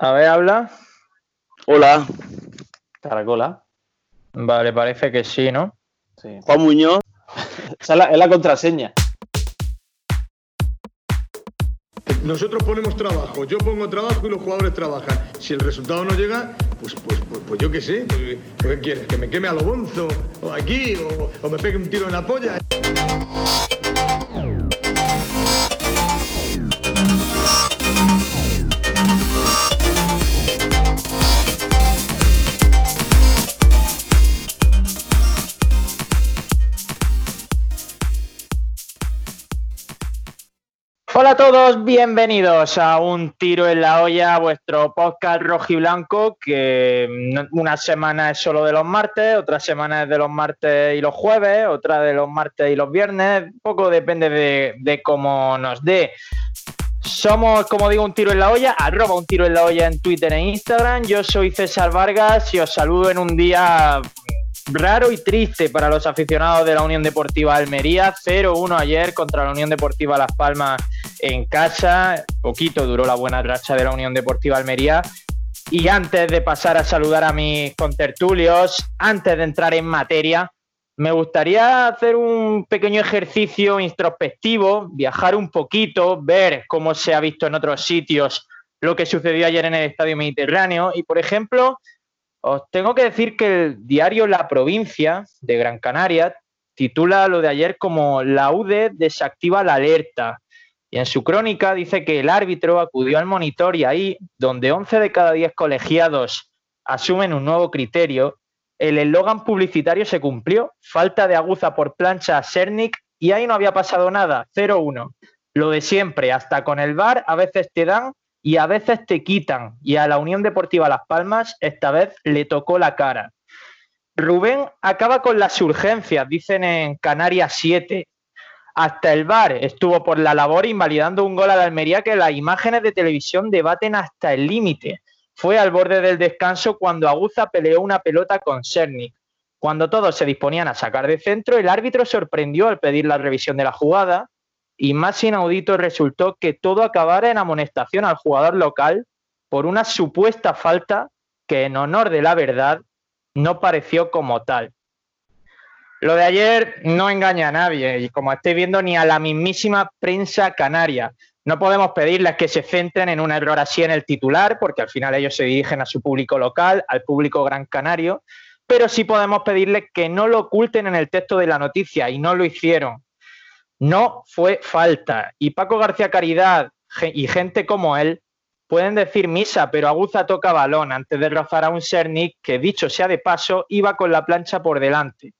A ver, habla. Hola. Caracola. Vale, parece que sí, ¿no? Sí. Juan Muñoz. Esa es la, es la contraseña. Nosotros ponemos trabajo, yo pongo trabajo y los jugadores trabajan. Si el resultado no llega, pues, pues, pues, pues yo qué sé. Pues, ¿Qué quieres? ¿Que me queme a lo bonzo? ¿O aquí? O, ¿O me pegue un tiro en la polla? Hola a todos, bienvenidos a Un Tiro en la Olla, vuestro podcast rojiblanco, que una semana es solo de los martes, otra semana es de los martes y los jueves, otra de los martes y los viernes, poco depende de, de cómo nos dé. Somos, como digo, Un Tiro en la Olla, arroba Un Tiro en la Olla en Twitter e Instagram. Yo soy César Vargas y os saludo en un día raro y triste para los aficionados de la Unión Deportiva Almería. 0-1 ayer contra la Unión Deportiva Las Palmas en casa. Poquito duró la buena racha de la Unión Deportiva Almería. Y antes de pasar a saludar a mis contertulios, antes de entrar en materia, me gustaría hacer un pequeño ejercicio introspectivo, viajar un poquito, ver cómo se ha visto en otros sitios lo que sucedió ayer en el Estadio Mediterráneo. Y, por ejemplo, os tengo que decir que el diario La Provincia de Gran Canaria titula lo de ayer como la UDE desactiva la alerta. Y en su crónica dice que el árbitro acudió al monitor y ahí, donde 11 de cada 10 colegiados asumen un nuevo criterio, el eslogan publicitario se cumplió. Falta de aguza por plancha a Sernik y ahí no había pasado nada. 0-1. Lo de siempre, hasta con el VAR a veces te dan y a veces te quitan. Y a la Unión Deportiva Las Palmas esta vez le tocó la cara. Rubén acaba con las urgencias, dicen en Canarias 7. Hasta el VAR estuvo por la labor invalidando un gol a la Almería que las imágenes de televisión debaten hasta el límite. Fue al borde del descanso cuando Aguza peleó una pelota con Sernik. Cuando todos se disponían a sacar de centro, el árbitro sorprendió al pedir la revisión de la jugada y más inaudito resultó que todo acabara en amonestación al jugador local por una supuesta falta que en honor de la verdad no pareció como tal. Lo de ayer no engaña a nadie y como estáis viendo ni a la mismísima prensa canaria. No podemos pedirles que se centren en un error así en el titular porque al final ellos se dirigen a su público local, al público gran canario, pero sí podemos pedirles que no lo oculten en el texto de la noticia y no lo hicieron. No fue falta. Y Paco García Caridad y gente como él pueden decir misa, pero Aguza toca balón antes de rozar a un Sernik que, dicho sea de paso, iba con la plancha por delante.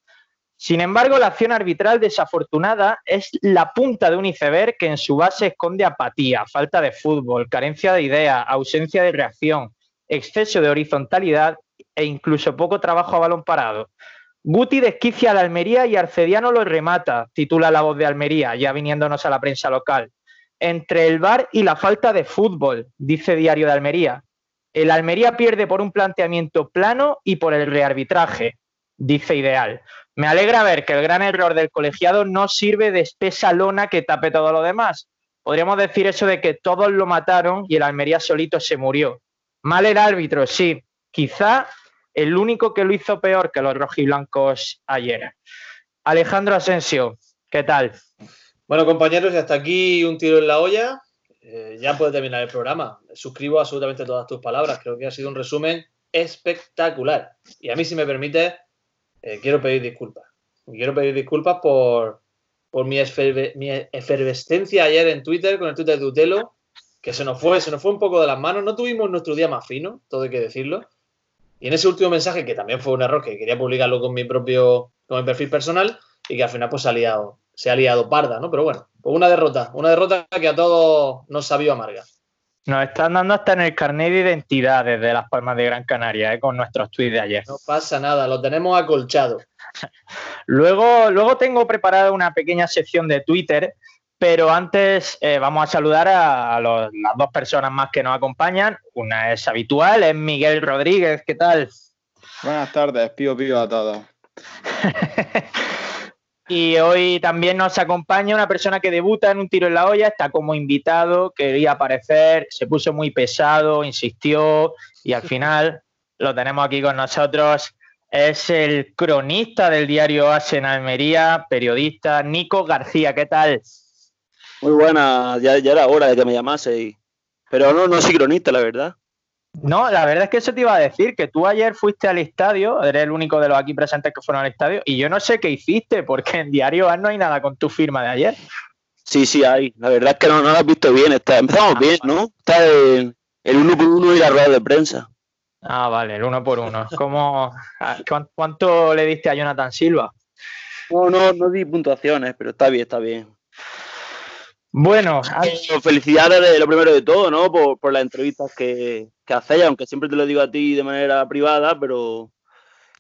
Sin embargo, la acción arbitral desafortunada es la punta de un iceberg que en su base esconde apatía, falta de fútbol, carencia de idea, ausencia de reacción, exceso de horizontalidad e incluso poco trabajo a balón parado. Guti desquicia a la Almería y Arcediano lo remata, titula la voz de Almería, ya viniéndonos a la prensa local. Entre el VAR y la falta de fútbol, dice Diario de Almería. El Almería pierde por un planteamiento plano y por el rearbitraje, dice Ideal. Me alegra ver que el gran error del colegiado no sirve de espesa lona que tape todo lo demás. Podríamos decir eso de que todos lo mataron y el Almería solito se murió. Mal el árbitro, sí. Quizá el único que lo hizo peor que los rojiblancos ayer. Alejandro Asensio, ¿qué tal? Bueno, compañeros, hasta aquí un tiro en la olla. Eh, ya puede terminar el programa. Suscribo absolutamente todas tus palabras. Creo que ha sido un resumen espectacular. Y a mí, si me permite, eh, quiero pedir disculpas. Quiero pedir disculpas por, por mi, mi efervescencia ayer en Twitter, con el Twitter de Utelo, que se nos fue, se nos fue un poco de las manos. No tuvimos nuestro día más fino, todo hay que decirlo. Y en ese último mensaje, que también fue un error, que quería publicarlo con mi propio, con mi perfil personal, y que al final pues se ha liado, se ha liado parda, ¿no? Pero bueno, pues una derrota, una derrota que a todos nos sabió amarga. Nos están dando hasta en el carnet de identidad desde Las Palmas de Gran Canaria, ¿eh? con nuestros tweets de ayer. No pasa nada, lo tenemos acolchado. Luego, luego tengo preparada una pequeña sección de Twitter, pero antes eh, vamos a saludar a, los- las dos personas más que nos acompañan. Una es habitual, es Miguel Rodríguez, ¿qué tal? Buenas tardes, pío pío a todos. Y hoy también nos acompaña una persona que debuta en un tiro en la olla, está como invitado, quería aparecer, se puso muy pesado, insistió y al final lo tenemos aquí con nosotros. Es el cronista del diario As en Almería, periodista Nico García. ¿Qué tal? Muy buena, ya, ya era hora de que me llamase. Pero no, no soy cronista, la verdad. No, la verdad es que eso te iba a decir, que tú ayer fuiste al estadio, eres el único de los aquí presentes que fueron al estadio, y yo no sé qué hiciste, porque en Diario no hay nada con tu firma de ayer. Sí, sí, hay. La verdad es que no, no lo has visto bien. Está, empezamos ah, bien, ¿no? Está el, uno por uno y la rueda de prensa. Ah, vale, el uno por uno. ¿Cómo, ¿Cuánto le diste a Jonathan Silva? No, no, no di puntuaciones, pero está bien, está bien. Bueno, felicidades de lo primero de todo, ¿no? Por, las entrevistas que, que, hacéis, aunque siempre te lo digo a ti de manera privada, pero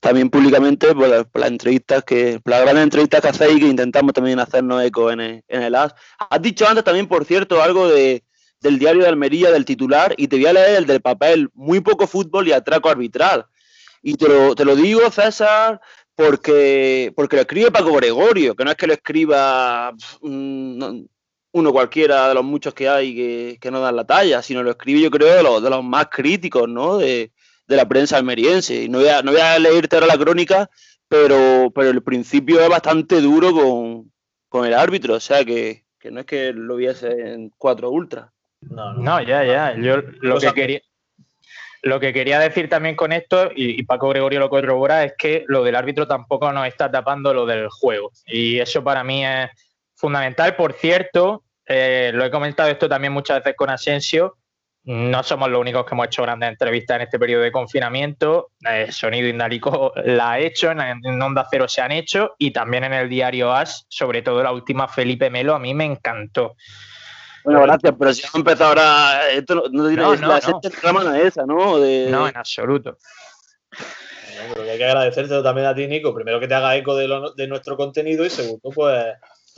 también públicamente por, las entrevistas que, por las grandes entrevistas que hacéis y que intentamos también hacernos eco en el, en el AS. Has dicho antes también, por cierto, algo de, del diario de Almería, del titular, y te voy a leer el del papel, muy poco fútbol y atraco arbitral. Y te lo, te lo digo, César, porque, porque lo escribe Paco Gregorio, que no es que lo escriba uno cualquiera de los muchos que hay que, no dan la talla, sino lo escribe yo creo de los, de los más críticos ¿no? de, la prensa almeriense. Y no voy a, no voy a leerte ahora la crónica, pero, pero el principio es bastante duro con, el árbitro, o sea que, no es que lo viese en cuatro ultras. No, ya, ya. Yo lo que quería. Lo que quería decir también con esto, y, Paco Gregorio lo corrobora, es que lo del árbitro tampoco nos está tapando lo del juego. Y eso para mí es fundamental. Por cierto, eh, lo he comentado esto también muchas veces con Asensio. No somos los únicos que hemos hecho grandes entrevistas en este periodo de confinamiento. Eh, Sonido Indálico la ha hecho, en, en, Onda Cero se han hecho y también en el diario As, sobre todo la última Felipe Melo, a mí me encantó. Bueno, gracias, pero si hemos empezado ahora, esto no, no, no, la no. esa, ¿no? No, en absoluto. Bueno, que hay que agradecerte también a ti, Nico. Primero que te haga eco de, lo, de nuestro contenido y segundo, pues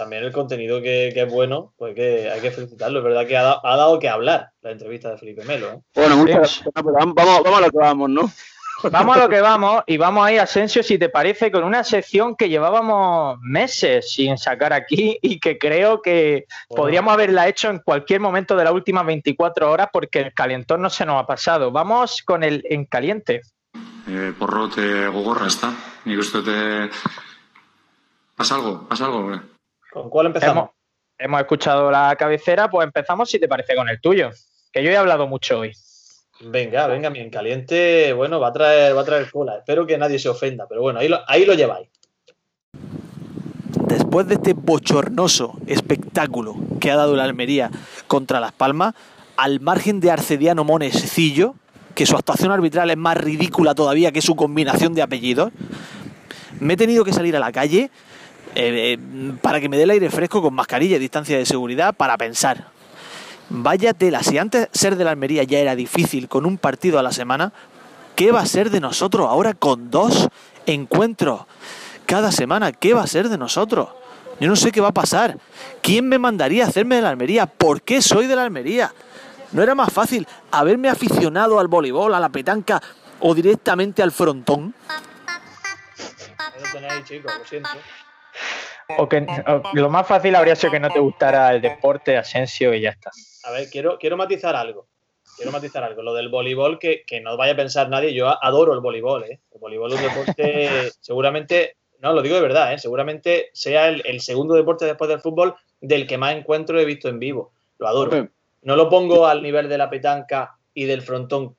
también el contenido que, que, es bueno, pues que hay que felicitarlo. Es verdad que ha, ha dado que hablar la entrevista de Felipe Melo. ¿eh? Bueno, muchas gracias. Vamos, vamos a lo que vamos, ¿no? Vamos a lo que vamos y vamos a ir, Asensio, si te parece, con una sección que llevábamos meses sin sacar aquí y que creo que podríamos haberla hecho en cualquier momento de las últimas 24 horas porque el calentón no se nos ha pasado. Vamos con el en caliente. Eh, porrote gogorra está. Ni gusto te... ¿Pasa algo? ¿Pasa algo? ¿Con cuál empezamos? Hemos, hemos escuchado la cabecera, pues empezamos si te parece con el tuyo, que yo he hablado mucho hoy. Venga, venga, bien caliente. Bueno, va a traer, va a traer cola. Espero que nadie se ofenda, pero bueno, ahí lo, ahí lo lleváis. Después de este bochornoso espectáculo que ha dado la Almería contra Las Palmas, al margen de Arcediano Monescillo, que su actuación arbitral es más ridícula todavía que su combinación de apellidos, me he tenido que salir a la calle eh, eh, para que me dé el aire fresco con mascarilla y distancia de seguridad para pensar, Vaya tela, si antes ser de la Almería ya era difícil con un partido a la semana, ¿qué va a ser de nosotros ahora con dos encuentros cada semana? ¿Qué va a ser de nosotros? Yo no sé qué va a pasar. ¿Quién me mandaría a hacerme de la Almería? ¿Por qué soy de la Almería? ¿No era más fácil haberme aficionado al voleibol, a la petanca o directamente al frontón? O que lo más fácil habría sido que no te gustara el deporte, Asensio, y ya está. A ver, quiero, quiero matizar algo. Quiero matizar algo. Lo del voleibol, que, no vaya a pensar nadie, yo adoro el voleibol, ¿eh? El voleibol es un deporte, seguramente, no, lo digo de verdad, ¿eh? Seguramente sea el, segundo deporte después del fútbol del que más encuentro he visto en vivo. Lo adoro. No lo pongo al nivel de la petanca y del frontón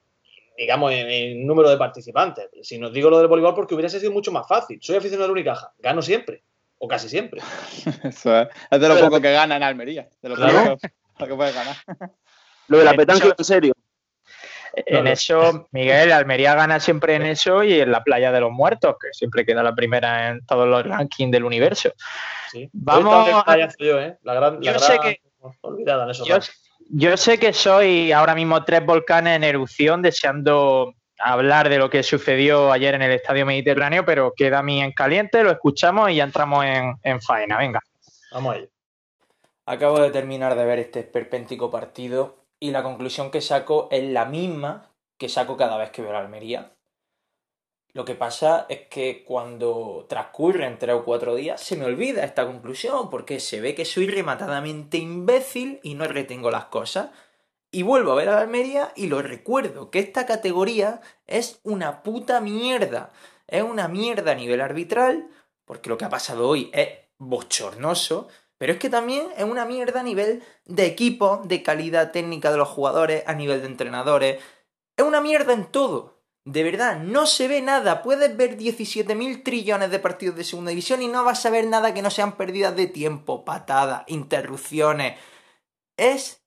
digamos, en, número de participantes. Si nos digo lo del voleibol, porque hubiese sido mucho más fácil. Soy aficionado la Unicaja, gano siempre o casi siempre. Eso es, es de lo poco que gana en Almería, de lo que puedes ganar. Lo de la petanca, en serio. En eso, Miguel, Almería gana siempre en eso y en la playa de los muertos, que siempre queda la primera en todos los rankings del universo. Sí. Vamos a... yo, ¿eh? La gran, yo sé que... olvidada en eso. yo sé que soy ahora mismo tres volcanes en erupción deseando hablar de lo que sucedió ayer en el Estadio Mediterráneo, pero queda mí en caliente, lo escuchamos y ya entramos en, faena. Venga. Vamos a ello. Acabo de terminar de ver este perpéntico partido y la conclusión que saco es la misma que saco cada vez que veo la Almería. Lo que pasa es que cuando transcurren tres o cuatro días se me olvida esta conclusión porque se ve que soy rematadamente imbécil y no retengo las cosas. Y vuelvo a ver a la Almería y lo recuerdo, que esta categoría es una puta mierda. Es una mierda a nivel arbitral, porque lo que ha pasado hoy es bochornoso, pero es que también es una mierda a nivel de equipo, de calidad técnica de los jugadores, a nivel de entrenadores. Es una mierda en todo. De verdad, no se ve nada. Puedes ver 17.000 trillones de partidos de segunda división y no vas a ver nada que no sean pérdidas de tiempo, patadas, interrupciones. Es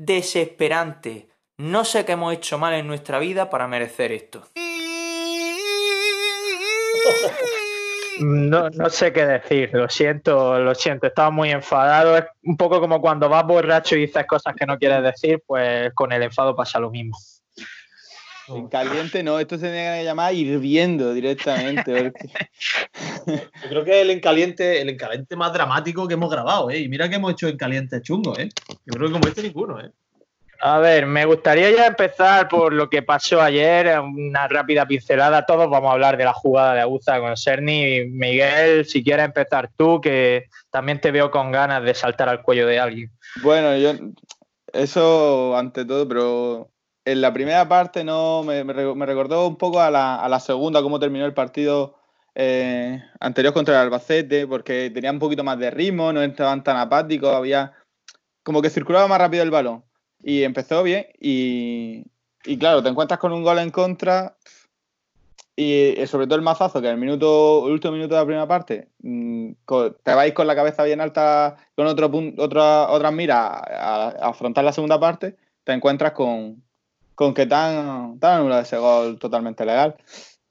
desesperante. No sé qué hemos hecho mal en nuestra vida para merecer esto. No, no sé qué decir, lo siento, lo siento, estaba muy enfadado. Es un poco como cuando vas borracho y dices cosas que no quieres decir, pues con el enfado pasa lo mismo. En caliente no, esto se tiene que llamar hirviendo directamente. Yo creo que es el encaliente, el encaliente más dramático que hemos grabado, ¿eh? Y mira que hemos hecho encaliente chungo, ¿eh? Yo creo que como este ninguno, ¿eh? A ver, me gustaría ya empezar por lo que pasó ayer, una rápida pincelada. Todos vamos a hablar de la jugada de Aguza con Serni. Miguel, si quieres empezar tú, que también te veo con ganas de saltar al cuello de alguien. Bueno, yo eso ante todo, pero en la primera parte no me, me recordó un poco a la, segunda, cómo terminó el partido eh, anterior contra el Albacete, porque tenía un poquito más de ritmo, no estaban tan apáticos, había como que circulaba más rápido el balón. Y empezó bien y, claro, te encuentras con un gol en contra y sobre todo el mazazo, que en el minuto, el último minuto de la primera parte, mm, te vais con la cabeza bien alta, con otro otra, otras miras a, a, afrontar la segunda parte, te encuentras con, con que tan, tan anulado ese gol totalmente legal.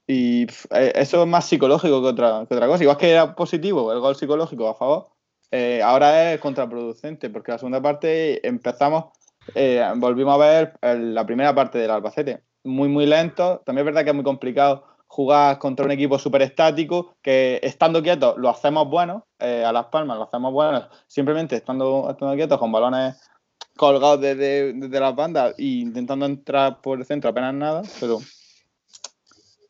Y eh, eso es más psicológico que otra, que otra cosa. Igual que era positivo el gol psicológico a favor, eh, ahora es contraproducente, porque la segunda parte empezamos eh, volvimos a ver la primera parte del Albacete. Muy, muy lento. También es verdad que es muy complicado jugar contra un equipo súper estático, que estando quietos lo hacemos bueno, eh, a Las Palmas lo hacemos bueno, simplemente estando, estando quietos con balones colgados desde, desde las bandas e intentando entrar por el centro apenas nada, pero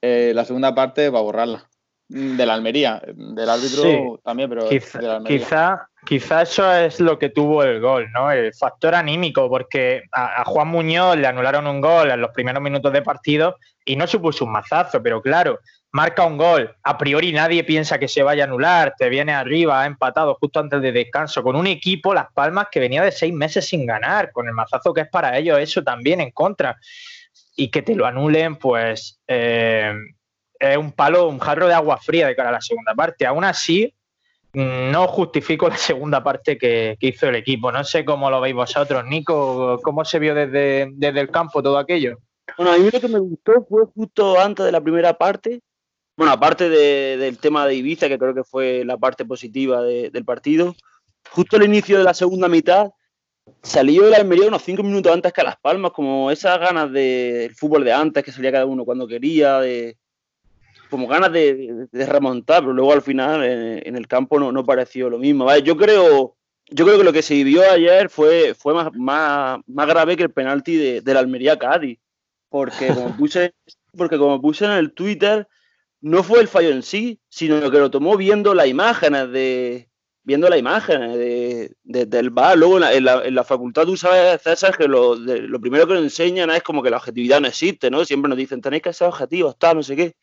eh, la segunda parte va a borrarla. De la Almería, del árbitro Sí. también, pero Quizá, de la Almería. quizá, quizá eso es lo que tuvo el gol, ¿no? El factor anímico, porque a, a Juan Muñoz le anularon un gol en los primeros minutos de partido y no supuso un mazazo, pero claro, marca un gol, a priori nadie piensa que se vaya a anular, te viene arriba, ha empatado justo antes de descanso, con un equipo, Las Palmas, que venía de seis meses sin ganar, con el mazazo que es para ellos, eso también en contra. Y que te lo anulen, pues eh, es un palo, un jarro de agua fría de cara a la segunda parte. Aún así, no justifico la segunda parte que, que hizo el equipo. No sé cómo lo veis vosotros, Nico, cómo se vio desde, desde el campo todo aquello. Bueno, a mí lo que me gustó fue justo antes de la primera parte. Bueno, aparte de, del tema de Ibiza, que creo que fue la parte positiva de, del partido, justo al inicio de la segunda mitad salió el Almería unos cinco minutos antes que a Las Palmas, como esas ganas del fútbol de antes, que salía cada uno cuando quería, de, como ganas de, de, de remontar, pero luego al final en, el campo no, pareció lo mismo. Yo creo yo creo que lo que se vivió ayer fue, fue más, más, más grave que el penalti de, de Almería Cádiz. Porque como, puse, porque como puse en el Twitter, no fue el fallo en sí, sino que lo tomó viendo las imágenes de. Viendo las imágenes de, de, del bar. Luego en la, en, la, en la, facultad tú sabes, César, que lo, de, lo primero que nos enseñan es como que la objetividad no existe, ¿no? Siempre nos dicen, tenéis que ser objetivos, tal, no sé qué.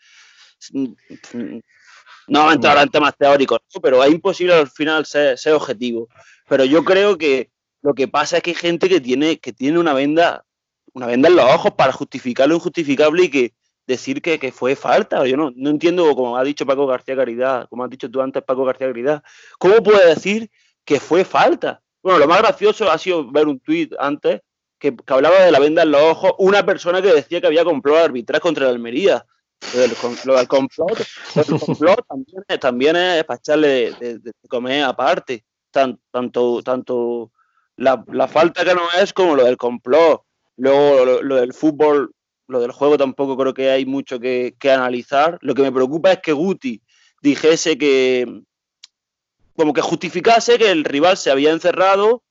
No entrar en temas teóricos, ¿no? pero es imposible al final ser, ser, objetivo. Pero yo creo que lo que pasa es que hay gente que tiene, que tiene una venda, una venda en los ojos para justificar lo injustificable y que decir que, que fue falta. Yo no, no, entiendo, como ha dicho Paco García Caridad, como has dicho tú antes, Paco García Caridad, ¿cómo puede decir que fue falta? Bueno, lo más gracioso ha sido ver un tuit antes que, que, hablaba de la venda en los ojos, una persona que decía que había comprado arbitrar contra la Almería. Lo del, lo del complot, lo complot también, es, también es para echarle de, comer aparte. Tan, tanto tanto la, la, falta que no es como lo del complot. Luego lo, del fútbol, lo del juego tampoco creo que hay mucho que, que, analizar. Lo que me preocupa es que Guti dijese que como que justificase que el rival se había encerrado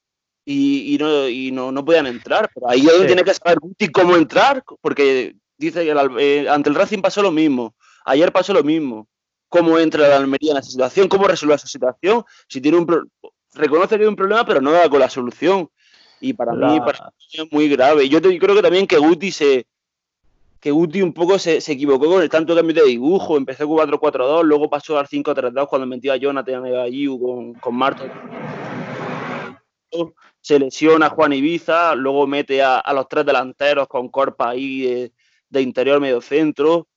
y, y, no, y no, no, podían entrar. Pero ahí sí. tiene que saber Guti cómo entrar, porque dice que el, eh, ante el Racing pasó lo mismo. Ayer pasó lo mismo. ¿Cómo entra la Almería en esa situación? ¿Cómo resuelve esa situación? Si tiene un pro- reconoce que hay un problema, pero no da con la solución. Y para mí para mí es muy grave. Yo te- creo que también que Guti se que Guti un poco se, se equivocó con el tanto cambio de dibujo. Empezó con 4-4-2, luego pasó al 5-3-2 cuando metió a Jonathan y a Giu con, con. Se lesiona Juan Ibiza, luego mete a, a los tres delanteros con Corpa ahí de, de interior medio centro.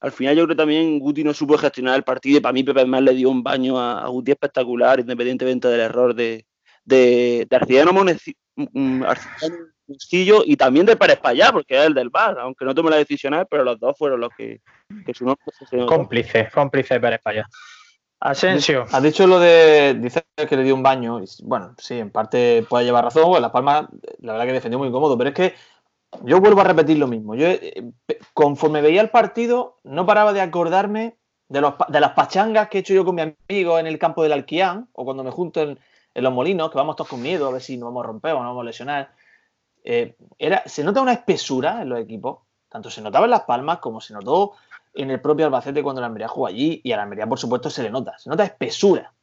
Al final yo creo que también Guti no supo gestionar el partido para mí Pepe Más le dio un baño a, a Guti espectacular, independientemente del error de, de, de Arcidiano mm, Arcidiano Y también de Pérez Payá, porque es el del VAR, aunque no tome la decisión él, pero los dos fueron los que, que su nombre se. Cómplice, cómplice de Pérez Paya. Asensio. Has dicho lo de. Dice que le dio un baño. y, Bueno, sí, en parte puede llevar razón. porque Las Palmas, la verdad que defendió muy cómodo. Pero es que yo vuelvo a repetir lo mismo. Yo, eh, conforme veía el partido, no paraba de acordarme de, los, de las pachangas que he hecho yo con mi amigo en el campo del Alquián o cuando me junto en, en los molinos, que vamos todos con miedo a ver si nos vamos a romper o nos vamos a lesionar. Eh, era, se nota una espesura en los equipos. Tanto se notaba en Las Palmas como se notó en el propio Albacete cuando la Almería jugó allí y a la Almería, por supuesto, se le nota. Se nota espesura.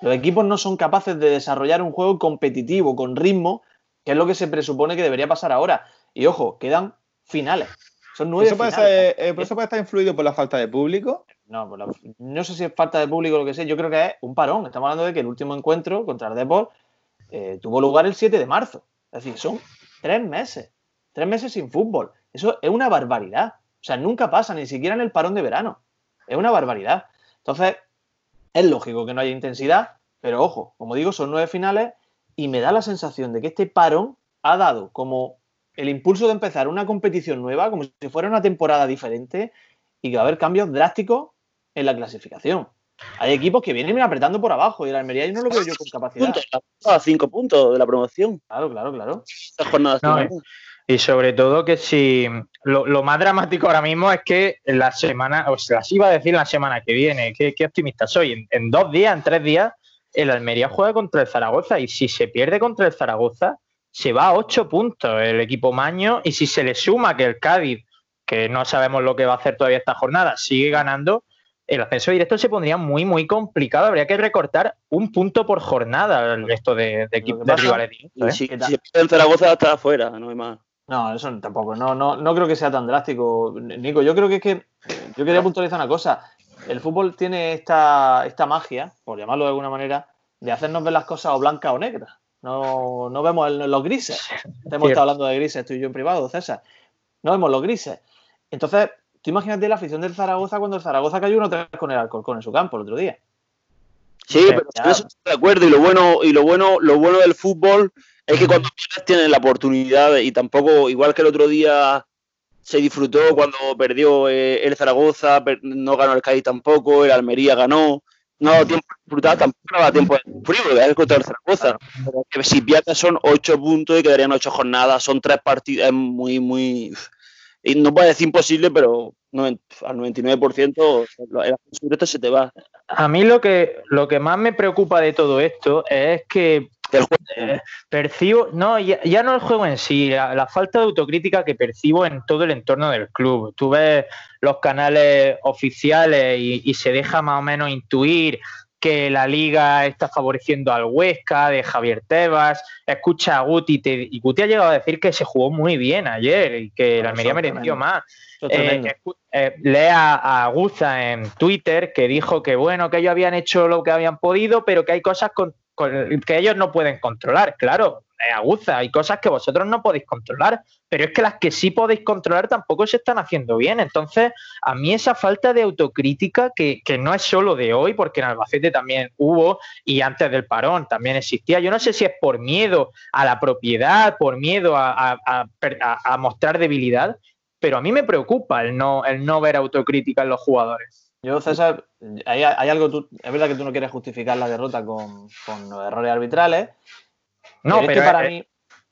Los equipos no son capaces de desarrollar un juego competitivo, con ritmo, que es lo que se presupone que debería pasar ahora. Y ojo, quedan finales. Son nueve ¿Eso puede, finales. ser- eh, ¿Eso puede estar influido por la falta de público? No, la- no sé si es falta de público o lo que sea. Yo creo que es un parón. Estamos hablando de que el último encuentro contra el Depor eh, tuvo lugar el 7 de marzo. Es decir, son tres meses. Tres meses sin fútbol. Eso es una barbaridad. O sea, nunca pasa, ni siquiera en el parón de verano. Es una barbaridad. Entonces, es lógico que no haya intensidad, pero ojo, como digo, son nueve finales y me da la sensación de que este parón ha dado como el impulso de empezar una competición nueva, como si fuera una temporada diferente y que va a haber cambios drásticos en la clasificación. Hay equipos que vienen apretando por abajo y el Almería yo no lo veo yo con capacidad. A cinco puntos de la promoción. Claro, claro, claro. Estas jornadas No. Y sobre todo que si lo, lo más dramático ahora mismo es que en la semana, o sea, las iba a decir la semana que viene, qué, qué optimista soy, en, en dos días, en tres días, el Almería juega contra el Zaragoza y si se pierde contra el Zaragoza, se va a ocho puntos el equipo Maño y si se le suma que el Cádiz, que no sabemos lo que va a hacer todavía esta jornada, sigue ganando, el ascenso directo se pondría muy, muy complicado. Habría que recortar un punto por jornada el resto de, de equipos de rivales. ¿eh? si, ¿Qué si en Zaragoza, está afuera, no hay más. No, eso tampoco. No, no, no creo que sea tan drástico, Nico. Yo creo que es que. Yo quería puntualizar una cosa. El fútbol tiene esta, esta magia, por llamarlo de alguna manera, de hacernos ver las cosas o blancas o negras. No, no vemos el- los grises. Te hemos Cierto. estado hablando de grises, tú y yo en privado, César. No vemos los grises. Entonces, tú imagínate la afición del Zaragoza cuando el Zaragoza cayó 1-3 con el Alcorcón en su campo el otro día. Sí, pero eso estoy de acuerdo. Y lo bueno, y lo bueno, lo bueno del fútbol es que cuando pierdes tienes la oportunidad y tampoco, igual que el otro día se disfrutó cuando perdió eh, el Zaragoza, per- no ganó el Cádiz tampoco, el Almería ganó. No ha dado tiempo de disfrutar, tampoco dado tiempo de sufrir, porque es contra el Zaragoza. Pero que si pierdes son ocho puntos y quedarían ocho jornadas, son tres partidos, es muy, muy. Y no decir imposible, pero al 99% el directo se te va A mí lo que, lo que más me preocupa de todo esto es que eh, percibo, no, ya, ya no el juego en sí, la, la falta de autocrítica que percibo en todo el entorno del club. Tú ves los canales oficiales y, y se deja más o menos intuir que la liga está favoreciendo al Huesca, de Javier Tebas, escucha a Guti te- y Guti ha llegado a decir que se jugó muy bien ayer y que la Almería mereció más. Eh, eh, lee a, Guza en Twitter que dijo que bueno, que ellos habían hecho lo que habían podido, pero que hay cosas con- con- que ellos no pueden controlar. Claro, Aguza, hay cosas que vosotros no podéis controlar, pero es que las que sí podéis controlar tampoco se están haciendo bien. Entonces, a mí esa falta de autocrítica, que, que no es solo de hoy, porque en Albacete también hubo y antes del parón también existía. Yo no sé si es por miedo a la propiedad, por miedo a, a- a mostrar debilidad, pero a mí me preocupa el no, el no ver autocrítica en los jugadores. Yo, César, hay, hay algo, es verdad que tú no quieres justificar la derrota con, con los errores arbitrales. No, pero, pero, es que para eh, mí,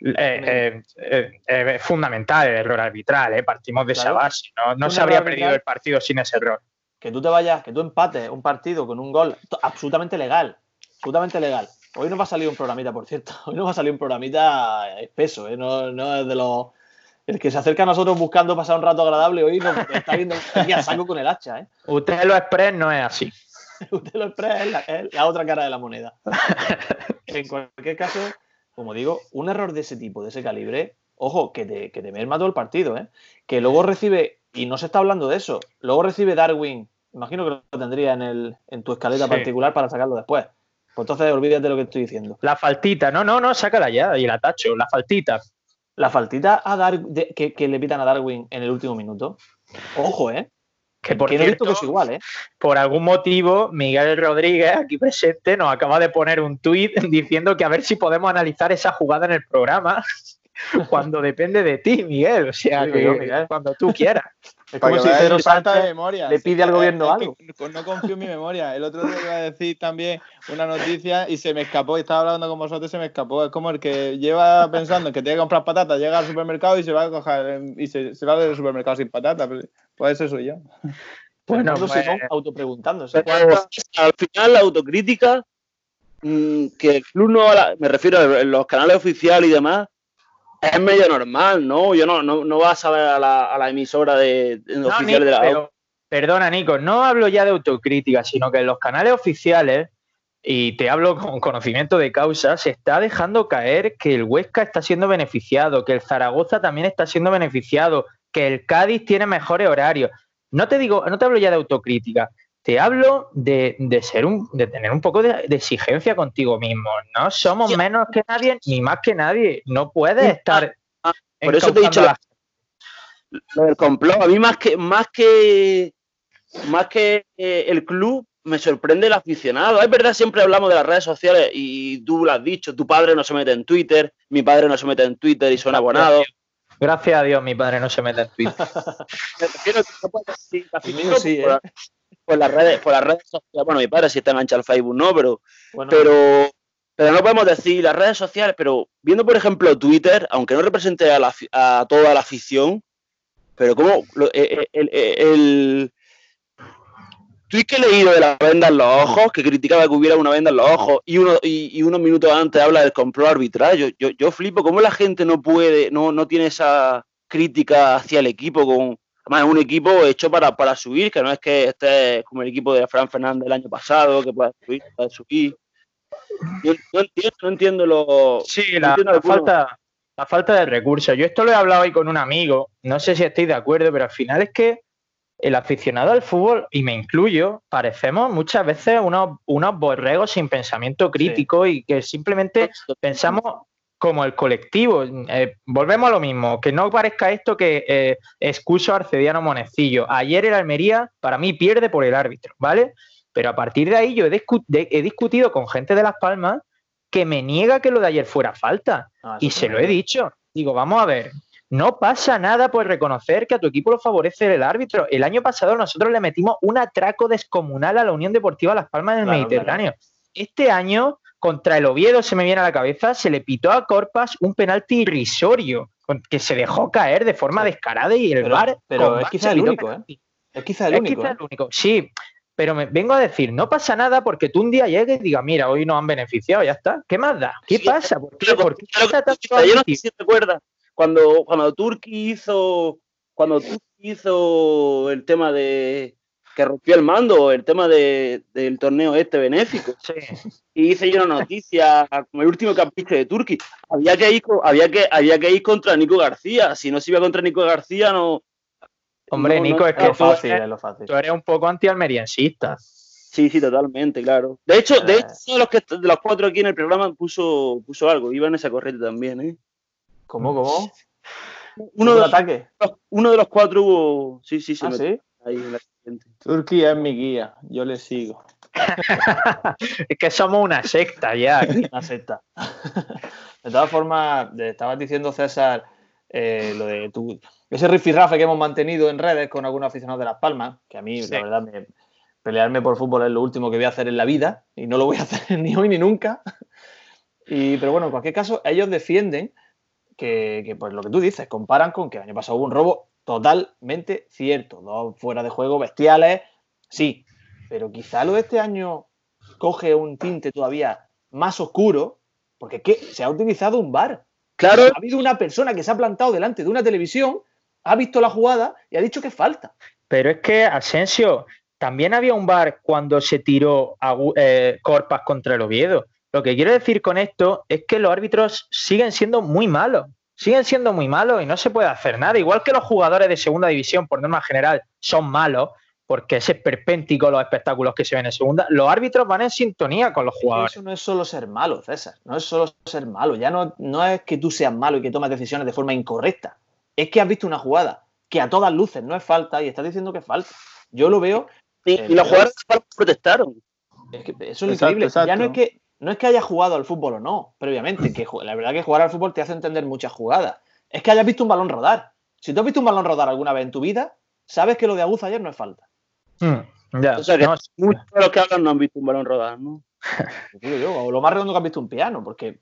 eh, eh, eh, es fundamental el error arbitral, partimos de esa base. No, se habría perdido el partido sin ese error. que tú te vayas, que tú empates un partido con un gol absolutamente legal, absolutamente legal. Hoy nos va a salir un programita, por cierto. Hoy nos va a salir un programita espeso, ¿eh? no, no es de los el que se acerca a nosotros buscando pasar un rato agradable hoy nos está viendo aquí a saco con el hacha, ¿eh? Utelo Express no es así. Utelo Express es la, es la otra cara de la moneda. en cualquier caso, como digo, un error de ese tipo, de ese calibre, ojo, que te, que te merma todo el partido, ¿eh? Que luego recibe, y no se está hablando de eso, luego recibe Darwin, imagino que lo tendría en, el, en tu escaleta Sí. particular para sacarlo después. Pues entonces olvídate de lo que estoy diciendo. La faltita, no, no, no, sácala ya y la tacho, la faltita. La faltita a Dar de- que, que le pitan a Darwin en el último minuto. Ojo, ¿eh? Que por cierto, es igual, ¿eh? por algún motivo, Miguel Rodríguez, aquí presente, nos acaba de poner un tuit diciendo que a ver si podemos analizar esa jugada en el programa cuando depende de ti, Miguel. O sea, Sí, que Miguel. cuando tú quieras. Es como si Pedro falta de Sánchez memoria. le pide al gobierno es algo. que no confío en mi memoria. El otro día iba a decir también una noticia y se me escapó. Estaba hablando con vosotros y se me escapó. Es como el que lleva pensando en que tiene que comprar patatas, llega al supermercado y se va a coger y se, se va del supermercado sin patatas. Pues, pues ese soy yo. Bueno, Fernando pues, Simón autopreguntándose. Pero al final la autocrítica mm, que el club no la- me refiero a los canales oficiales y demás es medio normal, ¿no? Yo no, no, no vas a ver a la, a la emisora de, de No, oficial Nico, de la pero- perdona, Nico, no hablo ya de autocrítica, sino que en los canales oficiales, y te hablo con conocimiento de causa, se está dejando caer que el Huesca está siendo beneficiado, que el Zaragoza también está siendo beneficiado, que el Cádiz tiene mejores horarios. No te digo, no te hablo ya de autocrítica, te hablo de, de ser un, de tener un poco de, de exigencia contigo mismo. No somos menos que nadie ni más que nadie. No puedes estar. ah, por eso te he dicho la- lo del complot. A mí más que más que más que eh, el club me sorprende el aficionado. Es verdad, siempre hablamos de las redes sociales y tú lo has dicho, tu padre no se mete en Twitter, mi padre no se mete en Twitter y son abonados. Gracias a Dios, mi padre no se mete en Twitter. Me refiero a que no puedes decir que El mío aficionado sí, por, ¿eh? Por las redes, por las redes sociales. Bueno, mi padre sí está enganchado al Facebook, ¿no? Pero, Bueno, pero, pero no podemos decir las redes sociales, pero viendo, por ejemplo, Twitter, aunque no represente a, la a toda la afición, pero como eh, eh, el, el, el tweet que he leído de la venda en los ojos, que criticaba que hubiera una venda en los ojos, y, uno, y, y unos minutos antes habla del complot arbitral, yo, yo, yo flipo, ¿cómo la gente no puede, no, no tiene esa crítica hacia el equipo con, Además, es un equipo hecho para, para subir, que no es que esté como el equipo de Fran Fernández el año pasado, que pueda subir, pueda subir. Yo no entiendo, no entiendo lo. Sí, no la, entiendo la falta, la falta de recursos. Yo esto lo he hablado hoy con un amigo, no sé si estáis de acuerdo, pero al final es que el aficionado al fútbol, y me incluyo, parecemos muchas veces unos, unos borregos sin pensamiento crítico y que simplemente pensamos como el colectivo. Eh, volvemos a lo mismo, que no parezca esto que eh, excuso a Arcediano Monecillo. Ayer el Almería, para mí, pierde por el árbitro, ¿vale? Pero a partir de ahí yo he, discu- de- he discutido con gente de Las Palmas que me niega que lo de ayer fuera falta. Ah, Y se lo he dicho. Digo, vamos a ver, no pasa nada por reconocer que a tu equipo lo favorece el árbitro. El año pasado nosotros le metimos un atraco descomunal a la Unión Deportiva Las Palmas del Claro, Mediterráneo. Este año, contra el Oviedo, se me viene a la cabeza, se le pitó a Corpas un penalti irrisorio, que se dejó caer de forma descarada y el Pero- VAR. pero es quizá el único, ¿eh? Es quizá el Es único. quizá ¿eh? el único, sí. Pero me vengo a decir, no pasa nada porque tú un día llegues y digas, mira, hoy nos han beneficiado, ya está. ¿Qué más da? ¿Qué Sí, pasa? ¿Por qué, por qué está tanto yo no sé si recuerdas cuando, cuando Turki hizo cuando Turki hizo el tema de que rompió el mando, el tema de, del torneo este benéfico. Sí. Y hice yo una noticia como el último campista de Turki. Había que ir, había que, había que ir contra Nico García. Si no se iba contra Nico García, no. Hombre, no- Nico, no- es Es que tú fácil, eres, es lo fácil. tú eres un poco antialmeriensista. Sí, sí, totalmente, claro. De hecho, de Eh. hecho, uno de los, que, de los cuatro aquí en el programa puso, puso algo, iba en esa corriente también, ¿eh? ¿Cómo, cómo? Uno ¿Un de, los, ataque? uno de los cuatro hubo. Sí, sí, sí. ¿Ah, me- sí? ahí en la. Turquía es mi guía, yo le sigo. es que somos una secta ya. aquí. Una secta. De todas formas, estabas diciendo, César, eh, lo de tu, ese rifirrafe que hemos mantenido en redes con algunos aficionados de Las Palmas, que a mí, Sí. la verdad, me- pelearme por fútbol es lo último que voy a hacer en la vida y no lo voy a hacer ni hoy ni nunca. Y, pero bueno, en cualquier caso, ellos defienden que, que, pues lo que tú dices, comparan con que el año pasado hubo un robo totalmente cierto, dos fuera de juego bestiales, sí, pero quizá lo de este año coge un tinte todavía más oscuro, porque ¿qué? se ha utilizado un bar. Claro. Ha habido una persona que se ha plantado delante de una televisión, ha visto la jugada y ha dicho que falta. Pero es que, Asensio, también había un bar cuando se tiró a eh, Corpas contra el Oviedo. Lo que quiero decir con esto es que los árbitros siguen siendo muy malos. Siguen siendo muy malos y no se puede hacer nada. Igual que los jugadores de segunda división, por norma general, son malos, porque es esperpéntico los espectáculos que se ven en segunda, los árbitros van en sintonía con los jugadores. Eso no es solo ser malo, César. No es solo ser malo. Ya no, no es que tú seas malo y que tomes decisiones de forma incorrecta. Es que has visto una jugada que a todas luces no es falta y estás diciendo que es falta. Yo lo veo. Y, eh, y los jugadores protestaron. Es que eso es Exacto, increíble. Ya no es que no es que haya jugado al fútbol o no, previamente, que la verdad que jugar al fútbol te hace entender muchas jugadas. Es que hayas visto un balón rodar. Si tú has visto un balón rodar alguna vez en tu vida, sabes que lo de Aguza ayer no es falta. Mm, ya, O sea que no, muchos de los que hablan no han visto un balón rodar, ¿no? Yo, o lo más redondo que has visto un piano, porque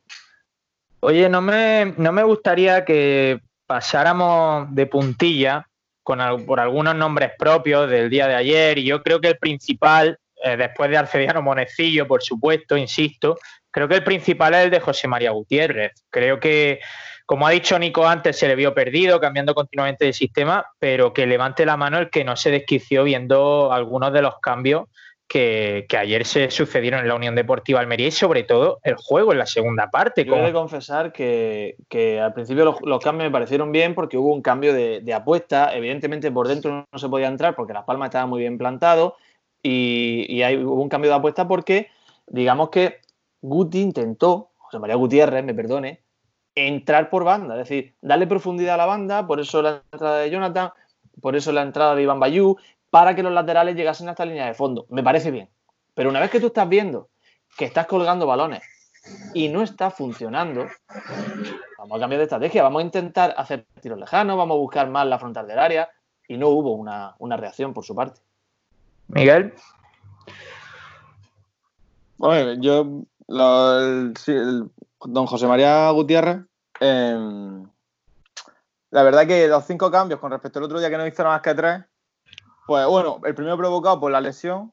Oye, no me, no me gustaría que pasáramos de puntilla con, por algunos nombres propios del día de ayer y yo creo que el principal, eh, después de Arcediano Monecillo, por supuesto, insisto, creo que el principal es el de José María Gutiérrez. Creo que, como ha dicho Nico antes, se le vio perdido, cambiando continuamente de sistema, pero que levante la mano el que no se desquició viendo algunos de los cambios que, que ayer se sucedieron en la Unión Deportiva Almería y sobre todo el juego en la segunda parte. yo he con- de confesar que, que al principio los, los cambios me parecieron bien porque hubo un cambio de, de apuesta. Evidentemente por dentro no se podía entrar porque Las Palmas estaba muy bien plantado y, hay, hubo un cambio de apuesta porque digamos que Guti intentó, José María Gutiérrez, me perdone, entrar por banda, es decir, darle profundidad a la banda, por eso la entrada de Jonathan, por eso la entrada de Iván Bayú, para que los laterales llegasen hasta la línea de fondo. Me parece bien. Pero una vez que tú estás viendo que estás colgando balones y no está funcionando, vamos a cambiar de estrategia, vamos a intentar hacer tiros lejanos, vamos a buscar más la frontal del área y no hubo una reacción por su parte. Miguel. Bueno, yo, lo- don José María Gutiérrez, eh, la verdad que los cinco cambios con respecto al otro día que no hizo nada más que tres, pues bueno, el primero provocado por la lesión,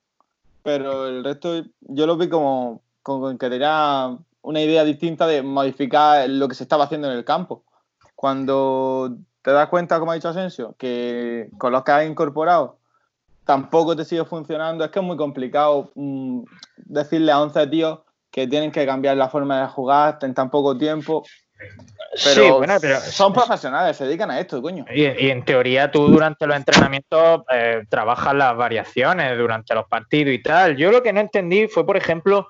pero el resto yo lo vi como, como que tenía una idea distinta de modificar lo que se estaba haciendo en el campo. Cuando te das cuenta, como ha dicho Asensio, que con los que has incorporado tampoco te sigue funcionando, es que es muy complicado mm, decirle a 11 tíos que tienen que cambiar la forma de jugar en tan poco tiempo. Pero, sí, bueno, pero son profesionales, se dedican a esto, coño. Y, y en teoría tú durante los entrenamientos eh, trabajas las variaciones durante los partidos y tal. Yo lo que no entendí fue, por ejemplo,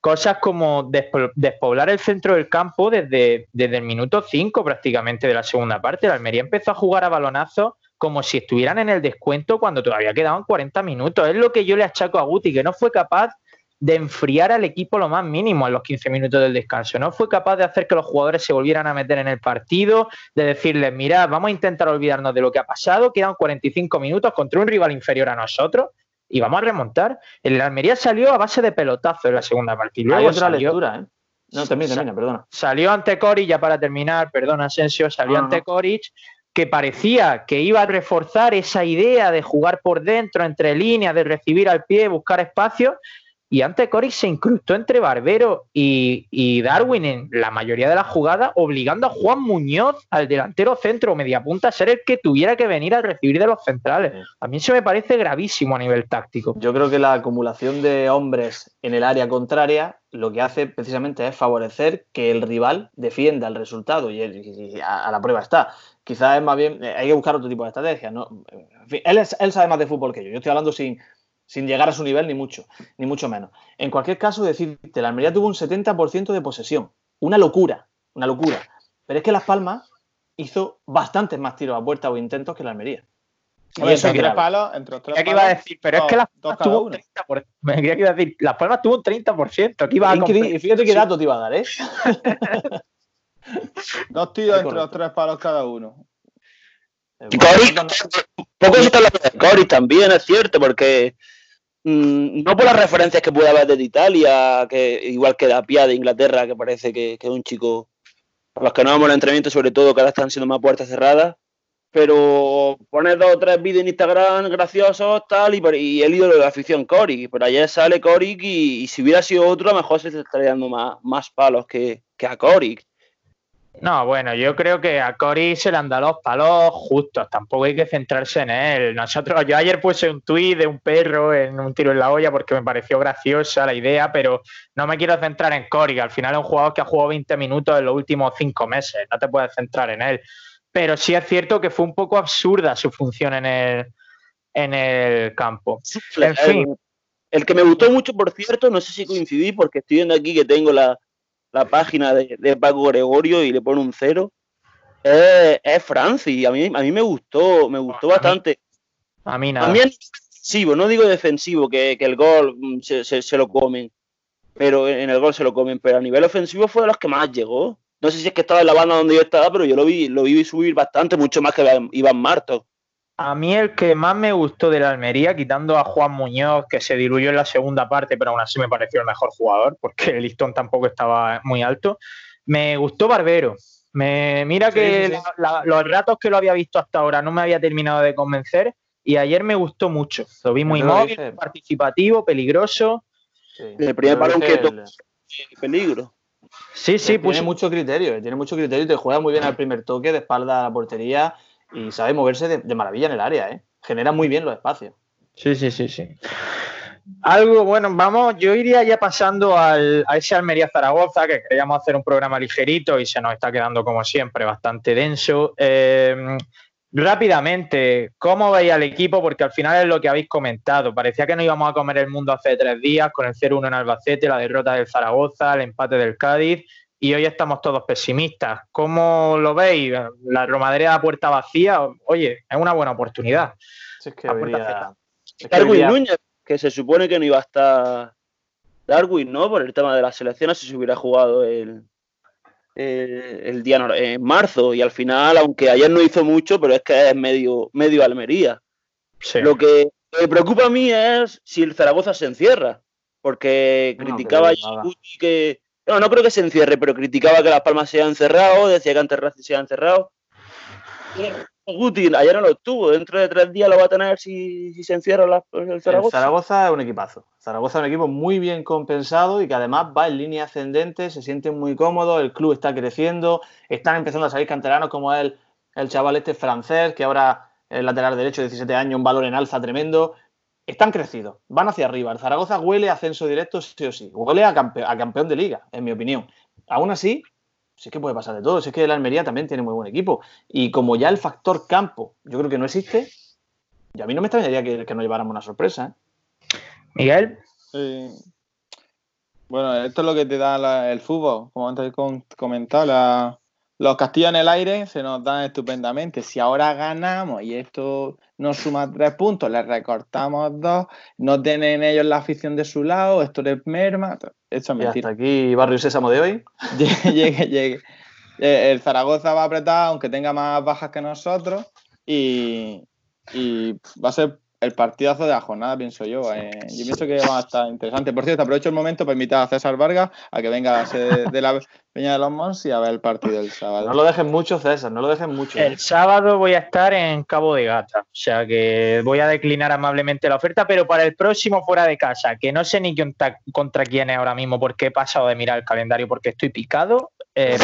cosas como despo- despoblar el centro del campo desde, desde el minuto 5 prácticamente de la segunda parte. La Almería empezó a jugar a balonazos como si estuvieran en el descuento cuando todavía quedaban 40 minutos. Es lo que yo le achaco a Guti, que no fue capaz de enfriar al equipo lo más mínimo en los 15 minutos del descanso. No fue capaz de hacer que los jugadores se volvieran a meter en el partido, de decirles, mira, vamos a intentar olvidarnos de lo que ha pasado, quedan 45 minutos contra un rival inferior a nosotros y vamos a remontar. El Almería salió a base de pelotazo en la segunda parte. y Hay otra salió, lectura, ¿eh? No, termina, perdona. salió ante Coric, ya para terminar, perdón Asensio, salió ante. Coric, que parecía que iba a reforzar esa idea de jugar por dentro, entre líneas, de recibir al pie, buscar espacio, y ante Coric se incrustó entre Barbero y, y Darwin en la mayoría de las jugadas, obligando a Juan Muñoz, al delantero centro o media punta, a ser el que tuviera que venir a recibir de los centrales. A mí eso me parece gravísimo a nivel táctico. Yo creo que la acumulación de hombres en el área contraria lo que hace precisamente es favorecer que el rival defienda el resultado y, él- y a, a la prueba está. Quizás es más bien, eh, hay que buscar otro tipo de estrategia. ¿no? En fin, él, es- él sabe más de fútbol que yo. Yo estoy hablando sin, sin llegar a su nivel ni mucho, ni mucho menos. En cualquier caso, decirte, la Almería tuvo un 70% de posesión. Una locura, una locura. Pero es que Las Palmas hizo bastantes más tiros a puerta o intentos que la Almería. Y eso entre es tres palos, entre los tres que iba a palos, decir, pero es que Las Palmas tuvo un uno. 30%. Me creía que iba a decir, Las Palmas tuvo un 30%. Que iba a fíjate qué dato te iba a dar, ¿eh? Dos tiros entre los tres palos cada uno. Y Coric, poco se está hablando de Coric también, es cierto, porque mm, no por las referencias que puede haber desde Italia, que igual que Pia de Inglaterra, que parece que, es un chico, para los que no vamos al entrenamiento, sobre todo, que ahora están siendo más puertas cerradas, pero pones dos o tres vídeos en Instagram graciosos, tal, y, y el ídolo de la afición, Coric, pero ayer sale Coric y, si hubiera sido otro, a lo mejor se estaría dando más, más palos que, que a Coric. No, bueno, yo creo que a Cory se le han dado los palos justos, tampoco hay que centrarse en él. Nosotros, yo ayer puse un tuit de un perro en un tiro en la olla porque me pareció graciosa la idea, pero no me quiero centrar en Cory, que al final es un jugador que ha jugado 20 minutos en los últimos cinco meses, no te puedes centrar en él. Pero sí es cierto que fue un poco absurda su función en el, en el campo. En fin. El que me gustó mucho, por cierto, no sé si coincidí, porque estoy viendo aquí que tengo la, la página de, de, Paco Gregorio y le pone un cero, es, es Francis. A mí, a mí me gustó, me gustó bastante. A mí nada. También defensivo, no digo defensivo, que, que el gol se, se, se, lo comen, pero en el gol se lo comen, pero a nivel ofensivo fue de los que más llegó. No sé si es que estaba en la banda donde yo estaba, pero yo lo vi, lo vi subir bastante, mucho más que Iván Martos. A mí el que más me gustó de la Almería, quitando a Juan Muñoz, que se diluyó en la segunda parte, pero aún así me pareció el mejor jugador, porque el listón tampoco estaba muy alto, me gustó Barbero. Me, mira que sí, sí. La, la, los ratos que lo había visto hasta ahora no me había terminado de convencer y ayer me gustó mucho. Lo vi muy móvil, dice. participativo, peligroso. Sí. El primer balón que peligro. Sí, sí, pues. Tiene mucho criterio, tiene mucho criterio y te juega muy bien al primer toque de espalda a la portería y sabe moverse de, maravilla en el área, ¿eh? Genera muy bien los espacios. Sí, sí, sí, sí. Algo, bueno, vamos, yo iría ya pasando al, a ese Almería Zaragoza, que queríamos hacer un programa ligerito y se nos está quedando, como siempre, bastante denso. Eh, rápidamente, ¿cómo veis al equipo? Porque al final es lo que habéis comentado. Parecía que no íbamos a comer el mundo hace tres días con el 0-1 en Albacete, la derrota del Zaragoza, el empate del Cádiz y hoy estamos todos pesimistas. ¿Cómo lo veis? La romadería a puerta vacía, oye, es una buena oportunidad. Sí, es que vería... es que Darwin Núñez, que se supone que no iba a estar Darwin, ¿no? Por el tema de las selecciones, si se hubiera jugado el, el, el día en marzo. Y al final, aunque ayer no hizo mucho, pero es que es medio, medio Almería. Sí. Lo que me preocupa a mí es si el Zaragoza se encierra. Porque no, criticaba a que no, no creo que se encierre, pero criticaba que Las Palmas se hayan cerrado, decía que antes Racing se hayan cerrado. Guti ayer no lo tuvo, dentro de tres días lo va a tener si, si se encierra la, el Zaragoza. El Zaragoza es un equipazo. Zaragoza es un equipo muy bien compensado y que además va en línea ascendente, se siente muy cómodo, el club está creciendo, están empezando a salir canteranos como el, el chaval este francés, que ahora es lateral derecho, 17 años, un valor en alza tremendo están crecidos, van hacia arriba. El Zaragoza huele a ascenso directo, sí o sí. Huele a, campe a, campeón de liga, en mi opinión. Aún así, sí que puede pasar de todo. Si es que el Almería también tiene muy buen equipo. Y como ya el factor campo, yo creo que no existe, y a mí no me extrañaría que, que nos lleváramos una sorpresa. ¿eh? Miguel. Sí. Bueno, esto es lo que te da la, el fútbol, como antes he comentado, la, los castillos en el aire se nos dan estupendamente. Si ahora ganamos y esto nos suma tres puntos, les recortamos dos, no tienen ellos la afición de su lado, esto les merma. Esto es mentira. Y hasta aquí Barrio Sésamo de hoy. llegue, llegue. El Zaragoza va a apretar, aunque tenga más bajas que nosotros, y, y va a ser el partidazo de la jornada, pienso yo. Eh, yo pienso que va a estar interesante. Por cierto, aprovecho el momento para invitar a César Vargas a que venga a de, de la Peña de los Mons y a ver el partido el sábado. No lo dejen mucho, César, no lo dejen mucho. El sábado voy a estar en Cabo de Gata, o sea que voy a declinar amablemente la oferta, pero para el próximo fuera de casa, que no sé ni contra, contra quién es ahora mismo, porque he pasado de mirar el calendario porque estoy picado. Eh,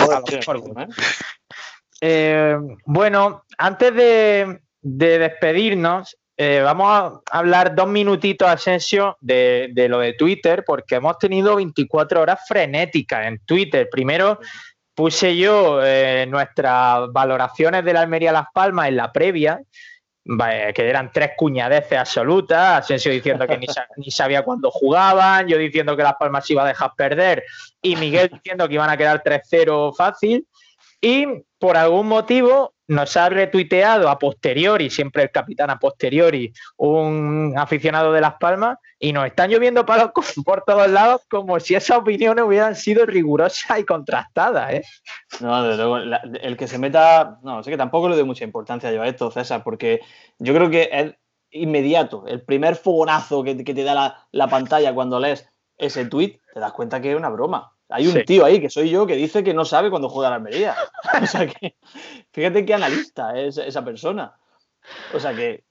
eh, bueno, antes de, de despedirnos, eh, vamos a hablar dos minutitos, Asensio, de, lo de Twitter, porque hemos tenido 24 horas frenéticas en Twitter. Primero puse yo eh, nuestras valoraciones de la Almería Las Palmas en la previa, que eran tres cuñadeces absolutas, Asensio diciendo que ni, ni, sabía cuándo jugaban, yo diciendo que Las Palmas iba a dejar perder y Miguel diciendo que iban a quedar 3-0 fácil. Y por algún motivo nos ha retuiteado a posteriori, siempre el capitán a posteriori, un aficionado de Las Palmas, y nos están lloviendo palos por todos lados como si esas opiniones hubieran sido rigurosas y contrastadas. ¿eh? No, desde luego, la, el que se meta, no, sé que tampoco le doy mucha importancia a esto, César, porque yo creo que es inmediato, el primer fogonazo que, te da la, la, pantalla cuando lees ese tweet, te das cuenta que es una broma. Hay un sí. tío ahí, que soy yo, que dice que no sabe cuándo juega la Almería. O sea que, fíjate qué analista es esa persona. O sea que,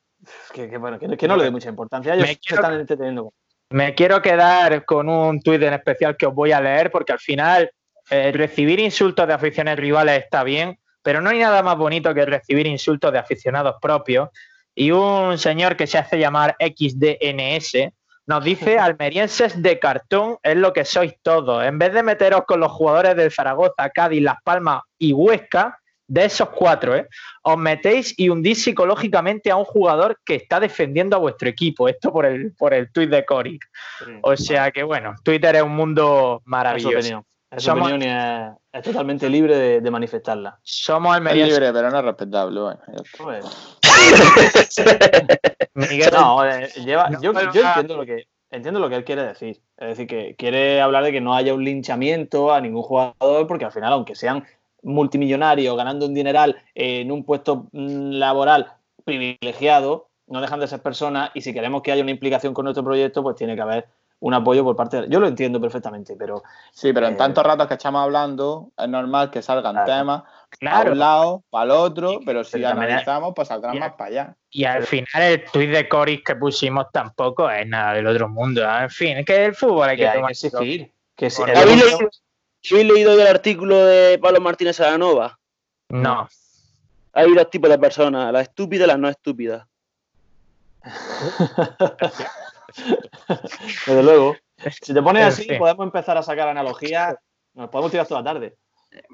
que, que bueno, que, que, no le doy mucha importancia. Ellos me quiero, están entreteniendo. Me quiero quedar con un tuit en especial que os voy a leer, porque al final eh, recibir insultos de aficiones rivales está bien, pero no hay nada más bonito que recibir insultos de aficionados propios. Y un señor que se hace llamar XDNS nos dice, almerienses de cartón es lo que sois todos. En vez de meteros con los jugadores del Zaragoza, Cádiz, Las Palmas y Huesca, de esos cuatro, ¿eh? os metéis y hundís psicológicamente a un jugador que está defendiendo a vuestro equipo. Esto por el, por el tuit de Coric. O sea que, bueno, Twitter es un mundo Es maravilloso. opinión. Es su Somos- opinión y es, es totalmente libre de, de manifestarla. Somos Es almerienses. libre, pero no es respetable. Bueno. Pues, Miguel, no, eh, lleva- no yo, entiendo lo que entiendo lo que él quiere decir. Es decir, que quiere hablar de que no haya un linchamiento a ningún jugador, porque al final, aunque sean multimillonarios, ganando un dineral eh, en un puesto mm, laboral privilegiado, no dejan de ser personas y si queremos que haya una implicación con nuestro proyecto, pues tiene que haber un apoyo por parte de... Yo lo entiendo perfectamente, pero Sí, pero en Eh, tantos ratos que estamos hablando, es normal que salgan Claro. temas para claro. un lado, para el otro, pero si pero analizamos, pues saldrán y- más para allá. Y al final el tuit de Coris que pusimos tampoco es nada del otro mundo. ¿eh? En fin, es que el fútbol hay que hay que tomar exigir. Que si- ¿Habéis leído, habéis leído el artículo de Pablo Martínez Aranova? No. Hay dos tipos de personas, las estúpidas y las no estúpidas. Desde luego. Si te pones así, podemos empezar a sacar analogías. Nos podemos tirar toda la tarde.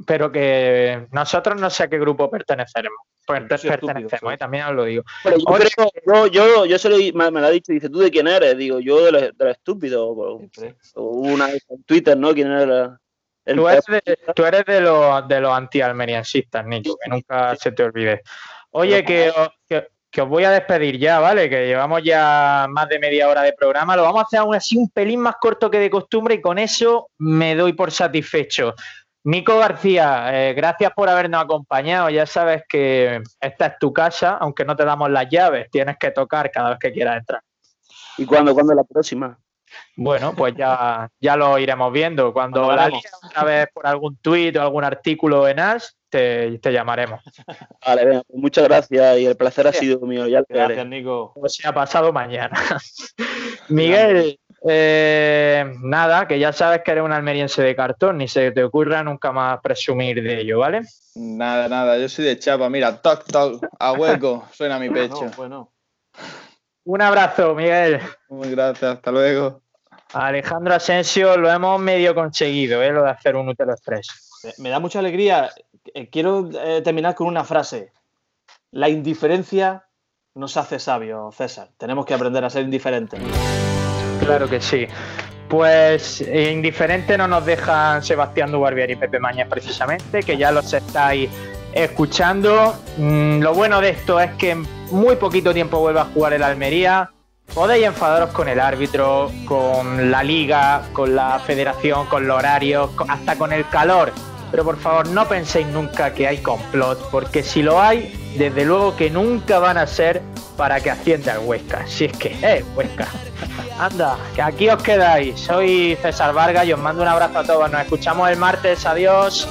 Pero que nosotros no sé a qué grupo perteneceremos. Estúpido, pertenecemos. ¿eh? también os lo digo. Pero yo creo, yo, yo, yo se lo, me, me lo ha dicho, dice, ¿tú de quién eres? Digo, yo de los, de los estúpidos. Una vez en Twitter, ¿no? ¿Quién era? El Tú eres de, tú eres de los, de los anti-almeriensistas, Nico, que nunca se te olvide. Oye, que que, que os voy a despedir ya, ¿vale? Que llevamos ya más de media hora de programa. Lo vamos a hacer aún así un pelín más corto que de costumbre y con eso me doy por satisfecho. Nico García, eh, gracias por habernos acompañado. Ya sabes que esta es tu casa, aunque no te damos las llaves, tienes que tocar cada vez que quieras entrar. ¿Y cuándo, cuándo la próxima? Bueno, pues ya, ya lo iremos viendo. Cuando la otra vez por algún tuit o algún artículo en As, te, te llamaremos. Vale, venga, pues muchas gracias y el placer ha sido mío, ya Gracias, veré. Nico. O sea, pasado mañana. Miguel, eh, nada, que ya sabes que eres un almeriense de cartón, ni se te ocurra nunca más presumir de ello, ¿vale? Nada, nada, yo soy de chapa, mira, toc, toc, a hueco, suena mi pecho. No, bueno. Un abrazo, Miguel. Muy gracias, hasta luego. Alejandro Asensio, lo hemos medio conseguido, ¿eh? lo de hacer un Utelo Express. Me- Me da mucha alegría. Eh, Quiero eh, terminar con una frase. La indiferencia nos hace sabios, César. Tenemos que aprender a ser indiferentes. Claro que sí. Pues indiferente no nos dejan Sebastián Dubarbier y Pepe Mañas precisamente, que ya los estáis escuchando. Mm, lo bueno de esto es que en muy poquito tiempo vuelve a jugar el Almería. Podéis enfadaros con el árbitro, con la liga, con la federación, con los horarios, hasta con el calor. Pero por favor, no penséis nunca que hay complot, porque si lo hay, desde luego que nunca van a ser para que ascienda el Huesca. Si es que es Huesca. Anda, que aquí os quedáis. Soy César Vargas y os mando un abrazo a todos. Nos escuchamos el martes. Adiós.